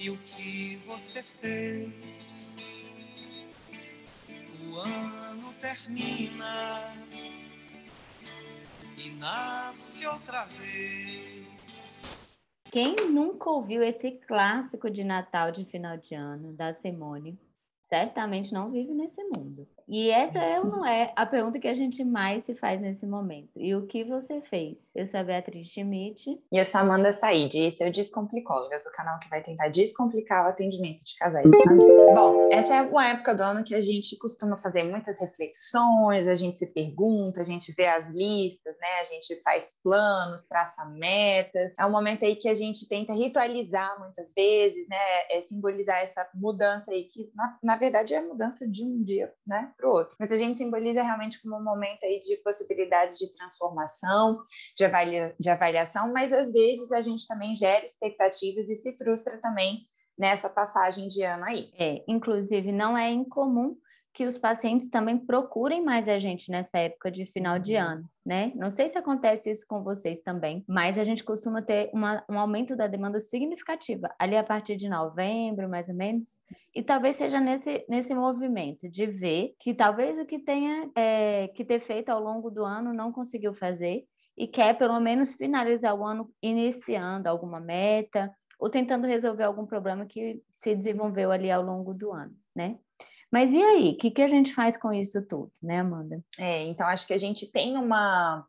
e o que você fez. O ano termina e nasce outra vez. Quem nunca ouviu esse clássico de Natal de final de ano da Simone? certamente não vive nesse mundo. E essa é não é a pergunta que a gente mais se faz nesse momento. E o que você fez? Eu sou a Beatriz Schmidt. E eu sou a Amanda Said. E esse é o Descomplicólogas, o canal que vai tentar descomplicar o atendimento de casais. Bom, essa é uma época do ano que a gente costuma fazer muitas reflexões, a gente se pergunta, a gente vê as listas, né? A gente faz planos, traça metas. É um momento aí que a gente tenta ritualizar muitas vezes, né? É simbolizar essa mudança aí que, na, na verdade, é a mudança de um dia, né? Para o outro. Mas a gente simboliza realmente como um momento aí de possibilidades de transformação, de, avalia, de avaliação, mas às vezes a gente também gera expectativas e se frustra também nessa passagem de ano aí. É, inclusive não é incomum que os pacientes também procurem mais a gente nessa época de final de uhum. ano, né? Não sei se acontece isso com vocês também, mas a gente costuma ter uma, um aumento da demanda significativa ali a partir de novembro, mais ou menos, e talvez seja nesse, nesse movimento de ver que talvez o que tenha é, que ter feito ao longo do ano não conseguiu fazer e quer pelo menos finalizar o ano iniciando alguma meta ou tentando resolver algum problema que se desenvolveu ali ao longo do ano, né? Mas e aí, o que, que a gente faz com isso tudo, né, Amanda? É, então acho que a gente tem uma,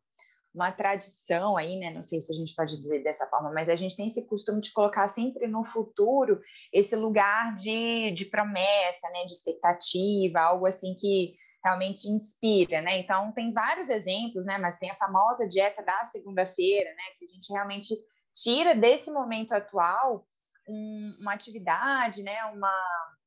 uma tradição aí, né? Não sei se a gente pode dizer dessa forma, mas a gente tem esse costume de colocar sempre no futuro esse lugar de, de promessa, né? De expectativa, algo assim que realmente inspira, né? Então tem vários exemplos, né? Mas tem a famosa dieta da segunda-feira, né? Que a gente realmente tira desse momento atual um, uma atividade, né? Uma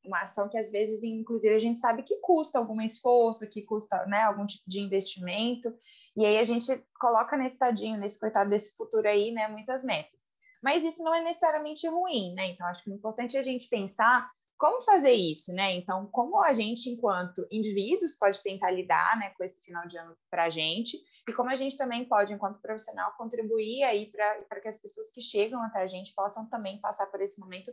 uma ação que às vezes, inclusive, a gente sabe que custa algum esforço, que custa né, algum tipo de investimento, e aí a gente coloca nesse tadinho, nesse coitado desse futuro aí, né, muitas metas. Mas isso não é necessariamente ruim, né? Então, acho que o importante é a gente pensar como fazer isso, né? Então, como a gente, enquanto indivíduos, pode tentar lidar né, com esse final de ano para a gente, e como a gente também pode, enquanto profissional, contribuir aí para que as pessoas que chegam até a gente possam também passar por esse momento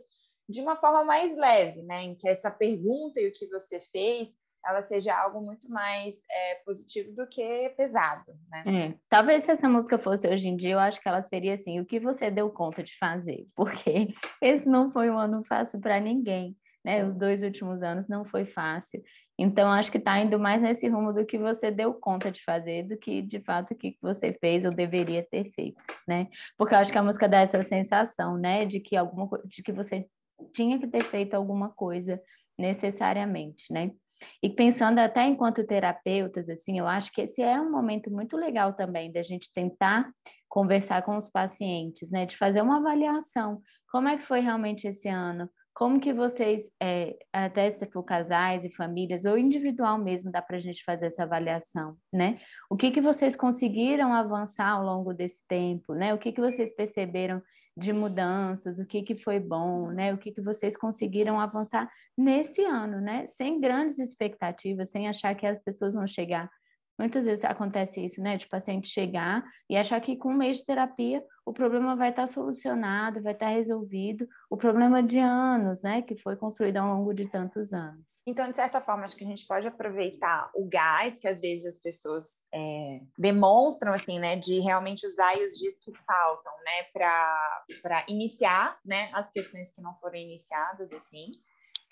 de uma forma mais leve, né? Em que essa pergunta e o que você fez ela seja algo muito mais é, positivo do que pesado, né? É. Talvez se essa música fosse hoje em dia, eu acho que ela seria assim, o que você deu conta de fazer, porque esse não foi um ano fácil para ninguém, né? Os dois últimos anos não foi fácil. Então, acho que está indo mais nesse rumo do que você deu conta de fazer, do que de fato o que você fez ou deveria ter feito, né? Porque eu acho que a música dá essa sensação, né? De que alguma de que você tinha que ter feito alguma coisa necessariamente, né? E pensando até enquanto terapeutas, assim, eu acho que esse é um momento muito legal também da gente tentar conversar com os pacientes, né? De fazer uma avaliação. Como é que foi realmente esse ano? Como que vocês, é, até se for casais e famílias, ou individual mesmo, dá para a gente fazer essa avaliação, né? O que que vocês conseguiram avançar ao longo desse tempo, né? O que que vocês perceberam de mudanças, o que, que foi bom, né? O que, que vocês conseguiram avançar nesse ano, né? Sem grandes expectativas, sem achar que as pessoas vão chegar Muitas vezes acontece isso, né? De paciente chegar e achar que com um mês de terapia o problema vai estar solucionado, vai estar resolvido. O problema de anos, né? Que foi construído ao longo de tantos anos. Então, de certa forma, acho que a gente pode aproveitar o gás que às vezes as pessoas é, demonstram, assim, né? De realmente usar os dias que faltam, né? Para iniciar, né? As questões que não foram iniciadas, assim.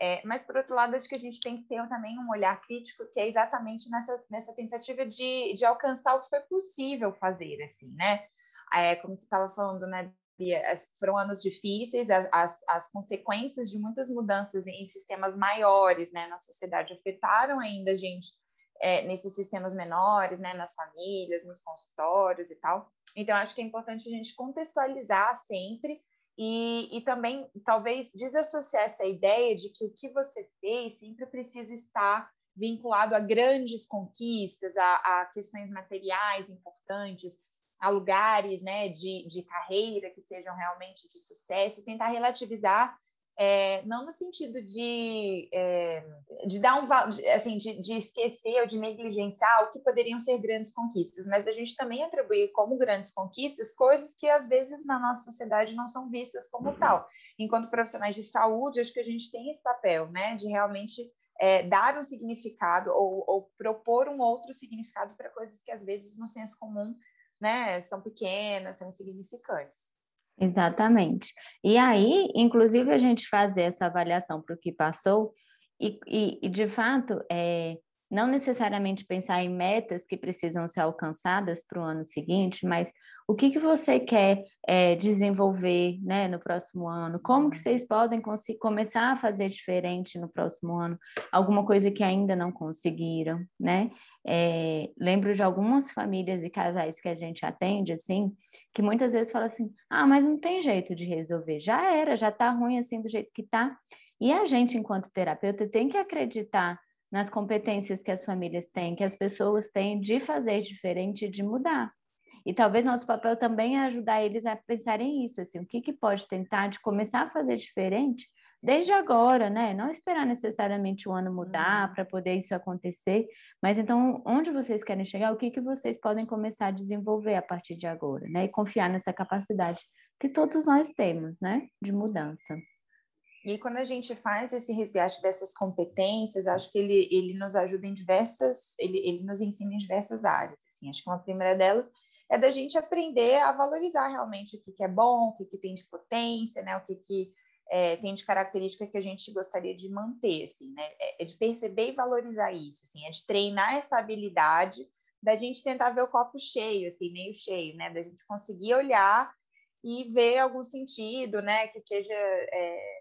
É, mas, por outro lado, acho que a gente tem que ter também um olhar crítico, que é exatamente nessa, nessa tentativa de, de alcançar o que foi possível fazer, assim, né? É, como você estava falando, né, Bia, foram anos difíceis, as, as consequências de muitas mudanças em sistemas maiores, né, na sociedade afetaram ainda a gente é, nesses sistemas menores, né, nas famílias, nos consultórios e tal. Então, acho que é importante a gente contextualizar sempre e, e também, talvez, desassociar essa ideia de que o que você fez sempre precisa estar vinculado a grandes conquistas, a, a questões materiais importantes, a lugares né, de, de carreira que sejam realmente de sucesso, tentar relativizar é, não no sentido de, é, de dar um assim de, de, esquecer ou de negligenciar o que poderiam ser grandes conquistas, mas a gente também atribuir como grandes conquistas coisas que às vezes na nossa sociedade não são vistas como uhum. tal. Enquanto profissionais de saúde, acho que a gente tem esse papel, né, de realmente é, dar um significado ou, ou propor um outro significado para coisas que às vezes no senso comum, né, são pequenas, são insignificantes. Exatamente. E aí, inclusive, a gente fazer essa avaliação para o que passou, e, e, e, de fato, é, não necessariamente pensar em metas que precisam ser alcançadas para o ano seguinte, mas o que, que você quer é, desenvolver né, no próximo ano, como que vocês podem começar a fazer diferente no próximo ano, alguma coisa que ainda não conseguiram, né? É, lembro de algumas famílias e casais que a gente atende, assim, que muitas vezes falam assim, ah, mas não tem jeito de resolver, já era, já está ruim assim do jeito que está. E a gente, enquanto terapeuta, tem que acreditar nas competências que as famílias têm, que as pessoas têm de fazer diferente, de mudar. E talvez nosso papel também é ajudar eles a pensarem isso, assim, o que, que pode tentar de começar a fazer diferente desde agora, né? Não esperar necessariamente o ano mudar uhum. para poder isso acontecer, mas então onde vocês querem chegar, o que, que vocês podem começar a desenvolver a partir de agora, né? E confiar nessa capacidade que todos nós temos, né? De mudança. E quando a gente faz esse resgate dessas competências, acho que ele, ele nos ajuda em diversas, ele, ele nos ensina em diversas áreas. Assim. Acho que uma primeira delas é da gente aprender a valorizar realmente o que, que é bom, o que, que tem de potência, né? o que, que é, tem de característica que a gente gostaria de manter, assim, né? É, é de perceber e valorizar isso, assim, é de treinar essa habilidade da gente tentar ver o copo cheio, assim, meio cheio, né? Da gente conseguir olhar e ver algum sentido, né? Que seja é,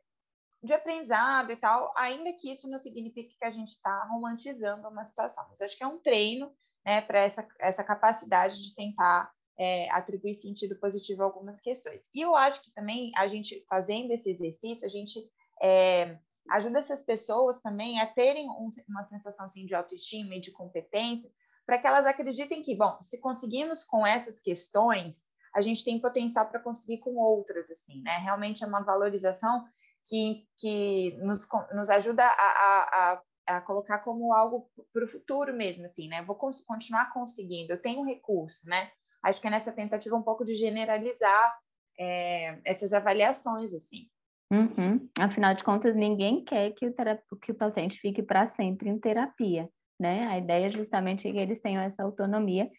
de aprendizado e tal, ainda que isso não signifique que a gente está romantizando uma situação. Mas acho que é um treino né, para essa, essa capacidade de tentar é, atribuir sentido positivo a algumas questões. E eu acho que também a gente, fazendo esse exercício, a gente é, ajuda essas pessoas também a terem um, uma sensação assim, de autoestima e de competência, para que elas acreditem que, bom, se conseguimos com essas questões, a gente tem potencial para conseguir com outras, assim, né? Realmente é uma valorização que, que nos, nos ajuda a, a, a colocar como algo para o futuro mesmo, assim, né? Vou continuar conseguindo, eu tenho recurso, né? Acho que é nessa tentativa um pouco de generalizar é, essas avaliações, assim. Uhum. Afinal de contas, ninguém quer que o, que o paciente fique para sempre em terapia, né? A ideia é justamente que eles tenham essa autonomia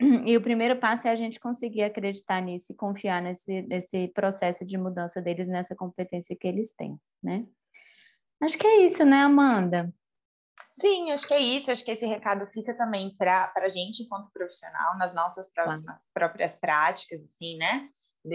e o primeiro passo é a gente conseguir acreditar nisso e confiar nesse, nesse processo de mudança deles, nessa competência que eles têm, né? Acho que é isso, né, Amanda? Sim, acho que é isso. Acho que esse recado fica também para a gente, enquanto profissional, nas nossas próximas, claro. próprias práticas, assim, né?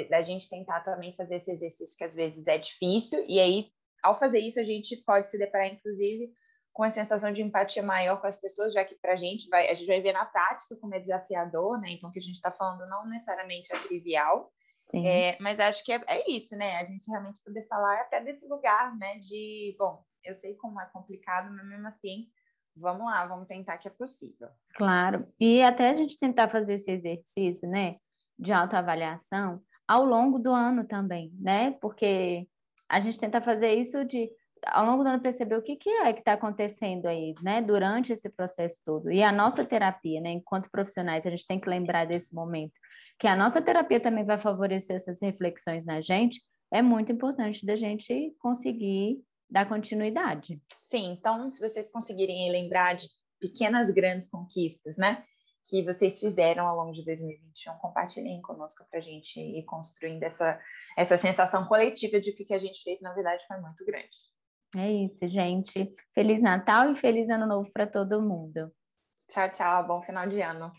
Da gente tentar também fazer esse exercício que às vezes é difícil, e aí, ao fazer isso, a gente pode se deparar, inclusive, com a sensação de empatia maior com as pessoas, já que para a gente vai, a gente vai ver na prática como é desafiador, né? Então, o que a gente está falando não necessariamente é trivial, é, mas acho que é, é, isso, né? A gente realmente poder falar até desse lugar, né? De, bom, eu sei como é complicado, mas mesmo assim, vamos lá, vamos tentar que é possível. Claro, e até a gente tentar fazer esse exercício, né? De autoavaliação ao longo do ano também, né? Porque a gente tenta fazer isso de ao longo do ano perceber o que, que é que está acontecendo aí, né, durante esse processo todo. E a nossa terapia, né, enquanto profissionais, a gente tem que lembrar desse momento, que a nossa terapia também vai favorecer essas reflexões na gente, é muito importante da gente conseguir dar continuidade. Sim, então, se vocês conseguirem lembrar de pequenas, grandes conquistas, né, que vocês fizeram ao longo de 2021, compartilhem conosco para a gente ir construindo essa, essa sensação coletiva de que o que a gente fez, na verdade, foi muito grande. É isso, gente. Feliz Natal e feliz Ano Novo para todo mundo. Tchau, tchau. Bom final de ano.